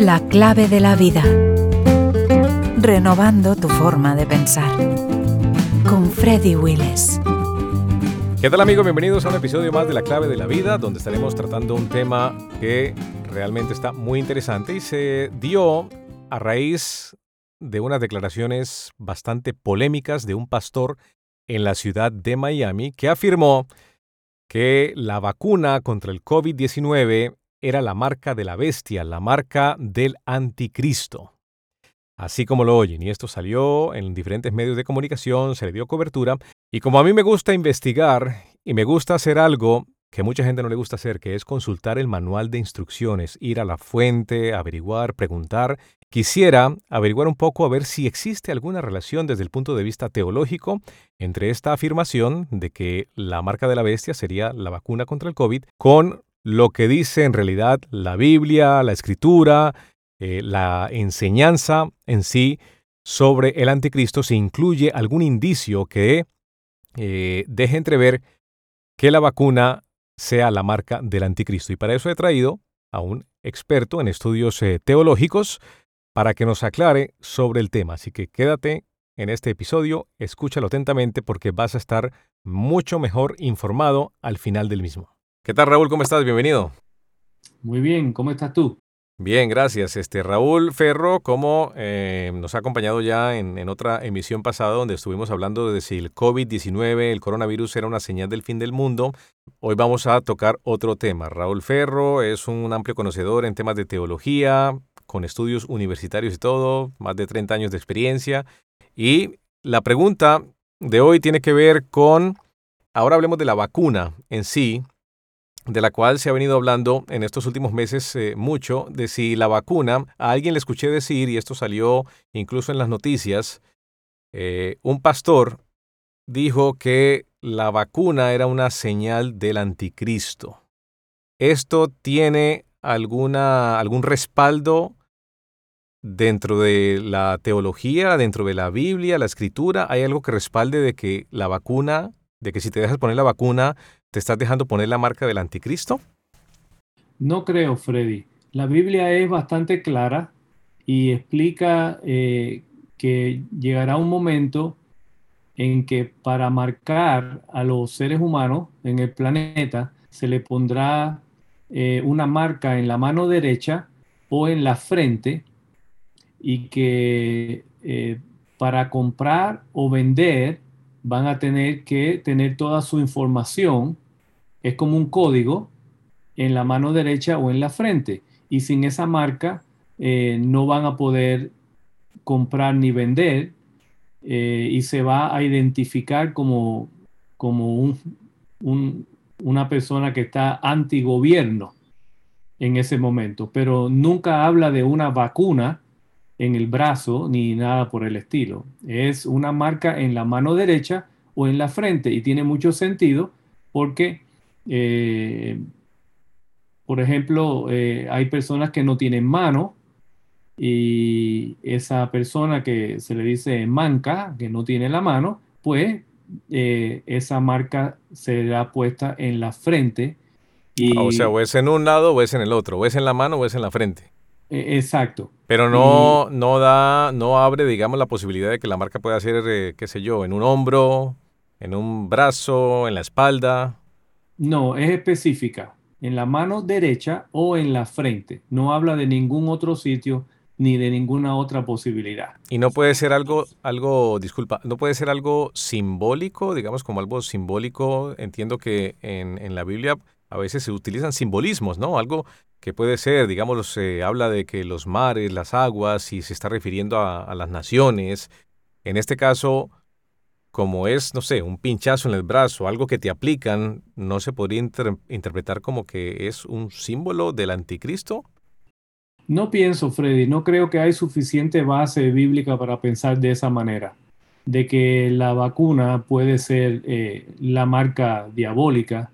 La clave de la vida. Renovando tu forma de pensar. Con Freddy Willis. ¿Qué tal amigos? Bienvenidos a un episodio más de La clave de la vida, donde estaremos tratando un tema que realmente está muy interesante y se dio a raíz de unas declaraciones bastante polémicas de un pastor en la ciudad de Miami que afirmó que la vacuna contra el COVID-19 era la marca de la bestia, la marca del anticristo. Así como lo oyen, y esto salió en diferentes medios de comunicación, se le dio cobertura, y como a mí me gusta investigar y me gusta hacer algo que mucha gente no le gusta hacer, que es consultar el manual de instrucciones, ir a la fuente, averiguar, preguntar. Quisiera averiguar un poco a ver si existe alguna relación desde el punto de vista teológico entre esta afirmación de que la marca de la bestia sería la vacuna contra el COVID con lo que dice en realidad la Biblia, la escritura, eh, la enseñanza en sí sobre el anticristo, si incluye algún indicio que eh, deje entrever que la vacuna sea la marca del anticristo. Y para eso he traído a un experto en estudios eh, teológicos para que nos aclare sobre el tema. Así que quédate en este episodio, escúchalo atentamente porque vas a estar mucho mejor informado al final del mismo. ¿Qué tal Raúl? ¿Cómo estás? Bienvenido. Muy bien, ¿cómo estás tú? Bien, gracias. Este Raúl Ferro, como eh, nos ha acompañado ya en, otra emisión pasada donde estuvimos hablando de si el COVID-19, el coronavirus era una señal del fin del mundo, hoy vamos a tocar otro tema. Raúl Ferro es un amplio conocedor en temas de teología, con estudios universitarios y todo, más de 30 años de experiencia. Y la pregunta de hoy tiene que ver con, ahora hablemos de la vacuna en sí, de la cual se ha venido hablando en estos últimos meses eh, mucho, de si la vacuna, a alguien le escuché decir, y esto salió incluso en las noticias, eh, un pastor dijo que la vacuna era una señal del anticristo. ¿Esto tiene alguna, algún respaldo dentro de la teología, dentro de la Biblia, la escritura? ¿Hay algo que respalde de que la vacuna, de que si te dejas poner la vacuna, ¿Te estás dejando poner la marca del anticristo? No creo, Freddy. La Biblia es bastante clara y explica eh, que llegará un momento en que para marcar a los seres humanos en el planeta se le pondrá eh, una marca en la mano derecha o en la frente y que eh, para comprar o vender van a tener que tener toda su información, es como un código en la mano derecha o en la frente. Y sin esa marca eh, no van a poder comprar ni vender eh, y se va a identificar como, como una persona que está antigobierno en ese momento, pero nunca habla de una vacuna en el brazo ni nada por el estilo. Es una marca en la mano derecha o en la frente y tiene mucho sentido porque, eh, por ejemplo, eh, hay personas que no tienen mano y esa persona que se le dice manca, que no tiene la mano, pues eh, esa marca será puesta en la frente. Y, o sea, o es en un lado o es en el otro, o es en la mano o es en la frente. E, exacto. Pero no, no da, no abre, digamos, la posibilidad de que la marca pueda ser, eh, qué sé yo, en un hombro, en un brazo, en la espalda. No, es específica. En la mano derecha o en la frente. No habla de ningún otro sitio ni de ninguna otra posibilidad. Y no puede ser algo, algo, disculpa, no puede ser algo simbólico, digamos como algo simbólico. Entiendo que en, en la Biblia a veces se utilizan simbolismos, ¿no? Algo que puede ser, digamos, se habla de que los mares, las aguas, y se está refiriendo a, las naciones. En este caso, como es, no sé, un pinchazo en el brazo, algo que te aplican, ¿no se podría interpretar como que es un símbolo del anticristo? No pienso, Freddy, no creo que hay suficiente base bíblica para pensar de esa manera, de que la vacuna puede ser eh, la marca diabólica,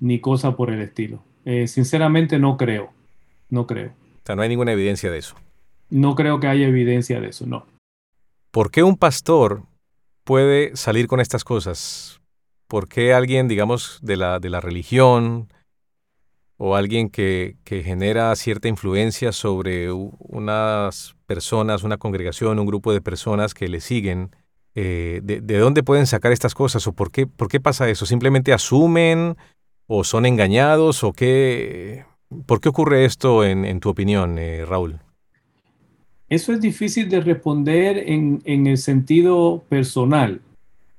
ni cosa por el estilo. Eh, sinceramente no creo, no creo. O sea, no hay ninguna evidencia de eso. No creo que haya evidencia de eso, no. ¿Por qué un pastor puede salir con estas cosas? ¿Por qué alguien, digamos, de la, de la religión o alguien que, que genera cierta influencia sobre unas personas, una congregación, un grupo de personas que le siguen, eh, de, dónde pueden sacar estas cosas o por qué, por qué pasa eso? ¿Simplemente asumen o son engañados o qué? ¿Por qué ocurre esto en, tu opinión, eh, Raúl? Eso es difícil de responder en, el sentido personal.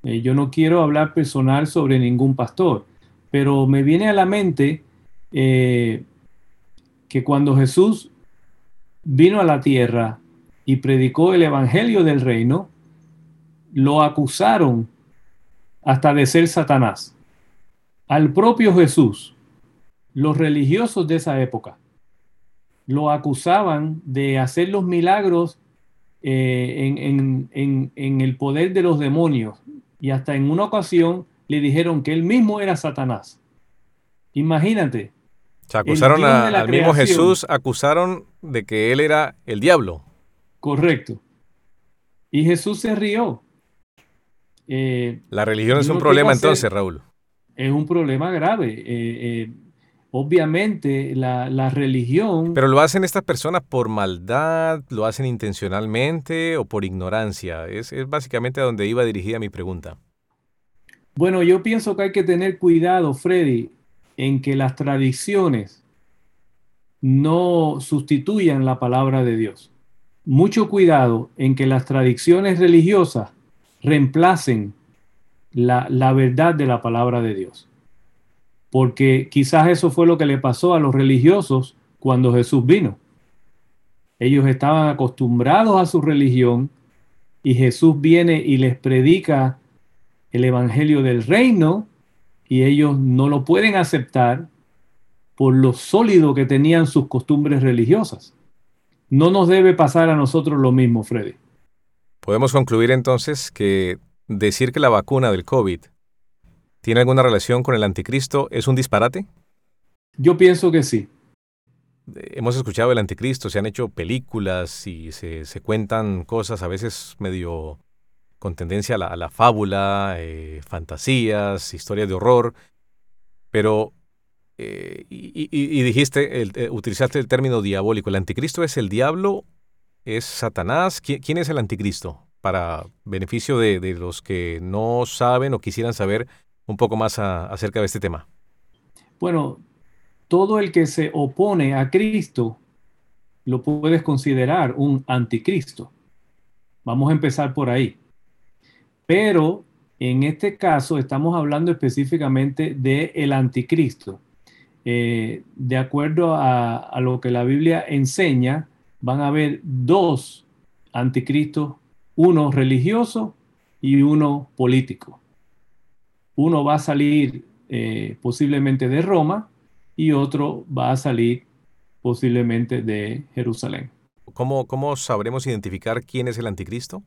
Eh, yo no quiero hablar personal sobre ningún pastor, pero me viene a la mente que cuando Jesús vino a la tierra y predicó el Evangelio del Reino, lo acusaron hasta de ser Satanás. Al propio Jesús, los religiosos de esa época, lo acusaban de hacer los milagros eh, en, el poder de los demonios. Y hasta en una ocasión le dijeron que él mismo era Satanás. Imagínate. Se acusaron al mismo Jesús, acusaron de que él era el diablo. Correcto. Y Jesús se rió. Eh, la religión es un problema entonces, Raúl. Es un problema grave. Eh, eh, obviamente la, religión... Pero lo hacen estas personas por maldad, lo hacen intencionalmente o por ignorancia. Es, es básicamente a donde iba dirigida mi pregunta. Bueno, yo pienso que hay que tener cuidado, Freddy, en que las tradiciones no sustituyan la palabra de Dios. Mucho cuidado en que las tradiciones religiosas reemplacen la, verdad de la palabra de Dios. Porque quizás eso fue lo que le pasó a los religiosos cuando Jesús vino. Ellos estaban acostumbrados a su religión y Jesús viene y les predica el Evangelio del reino y ellos no lo pueden aceptar por lo sólido que tenían sus costumbres religiosas. No nos debe pasar a nosotros lo mismo, Freddy. Podemos concluir entonces que decir que la vacuna del COVID tiene alguna relación con el anticristo es un disparate? Yo pienso que sí. Hemos escuchado el anticristo, se han hecho películas y se, cuentan cosas a veces medio con tendencia a la, fábula, eh, fantasías, historias de horror, pero, eh, y, dijiste, eh, utilizaste el término diabólico, ¿el anticristo es el diablo ¿Es Satanás? ¿Quién, es el anticristo? Para beneficio de, los que no saben o quisieran saber un poco más acerca de este tema. Bueno, todo el que se opone a Cristo lo puedes considerar un anticristo. Vamos a empezar por ahí. Pero en este caso estamos hablando específicamente del el anticristo. Eh, de acuerdo a, lo que la Biblia enseña, van a haber dos anticristos, uno religioso y uno político. Uno va a salir eh, posiblemente de Roma y otro va a salir posiblemente de Jerusalén. ¿Cómo, cómo sabremos identificar quién es el anticristo?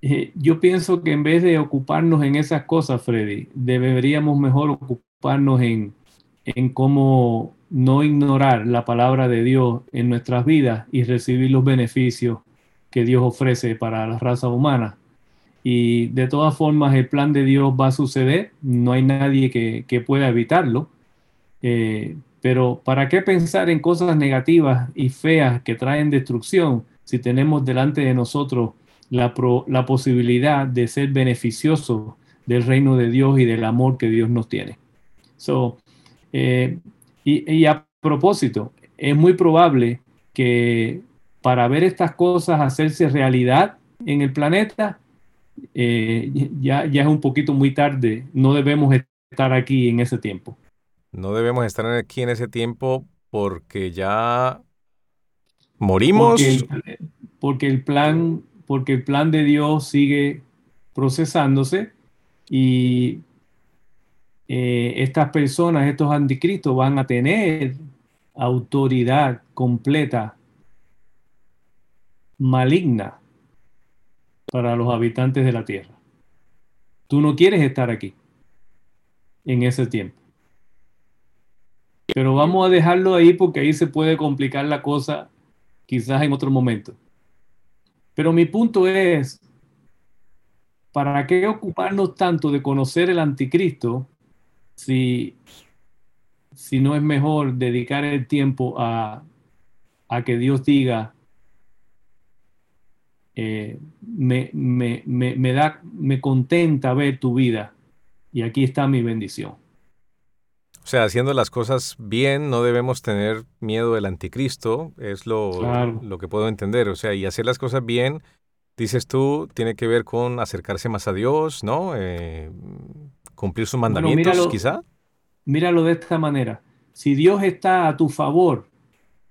Eh, yo pienso que en vez de ocuparnos en esas cosas, Freddy, deberíamos mejor ocuparnos en, en cómo no ignorar la palabra de Dios en nuestras vidas y recibir los beneficios que Dios ofrece para la raza humana. Y de todas formas el plan de Dios va a suceder, no hay nadie que, pueda evitarlo. Eh, pero ¿para qué pensar en cosas negativas y feas que traen destrucción si tenemos delante de nosotros la, la posibilidad de ser beneficiosos del reino de Dios y del amor que Dios nos tiene? So, eh, y, a propósito, es muy probable que para ver estas cosas hacerse realidad en el planeta, eh, ya, ya es un poquito muy tarde. No debemos estar aquí en ese tiempo. No debemos estar aquí en ese tiempo porque ya morimos. Porque el, plan, porque el plan de Dios sigue procesándose y eh, estas personas, estos anticristos, van a tener autoridad completa maligna para los habitantes de la tierra. Tú no quieres estar aquí en ese tiempo. Pero vamos a dejarlo ahí porque ahí se puede complicar la cosa quizás en otro momento. Pero mi punto es, ¿para qué ocuparnos tanto de conocer el anticristo si si no es mejor dedicar el tiempo a, a que Dios diga, eh, me, me, me, me, da, me contenta ver tu vida y aquí está mi bendición. O sea, haciendo las cosas bien, no debemos tener miedo del anticristo, es lo, lo que puedo entender. O sea, y hacer las cosas bien, dices tú, tiene que ver con acercarse más a Dios, ¿no? Eh, cumplir sus mandamientos, quizá. Míralo de esta manera. Si Dios está a tu favor,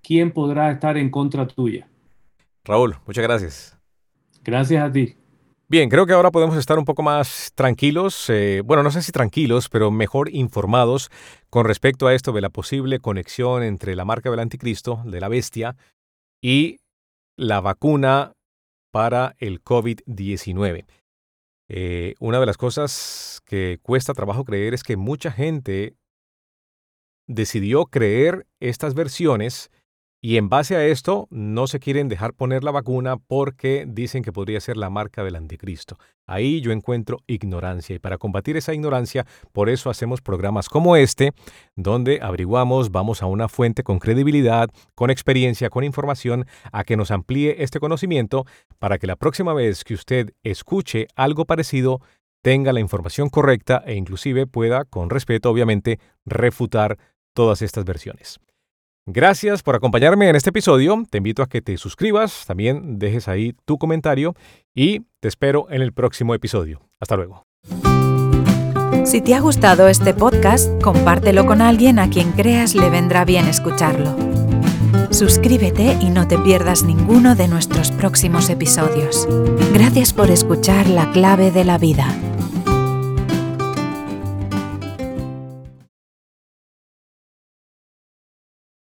¿quién podrá estar en contra tuya? Raúl, muchas gracias. Gracias a ti. Bien, creo que ahora podemos estar un poco más tranquilos, eh, bueno, no sé si tranquilos, pero mejor informados con respecto a esto de la posible conexión entre la marca del anticristo, de la bestia, y la vacuna para el COVID-19. Eh, una de las cosas que cuesta trabajo creer es que mucha gente decidió creer estas versiones y en base a esto, no se quieren dejar poner la vacuna porque dicen que podría ser la marca del anticristo. Ahí yo encuentro ignorancia y para combatir esa ignorancia, por eso hacemos programas como este, donde averiguamos, vamos a una fuente con credibilidad, con experiencia, con información, a que nos amplíe este conocimiento para que la próxima vez que usted escuche algo parecido, tenga la información correcta e inclusive pueda, con respeto obviamente, refutar todas estas versiones. Gracias por acompañarme en este episodio. Te invito a que te suscribas, también dejes ahí tu comentario y te espero en el próximo episodio. Hasta luego. Si te ha gustado este podcast, compártelo con alguien a quien creas le vendrá bien escucharlo. Suscríbete y no te pierdas ninguno de nuestros próximos episodios. Gracias por escuchar La clave de la vida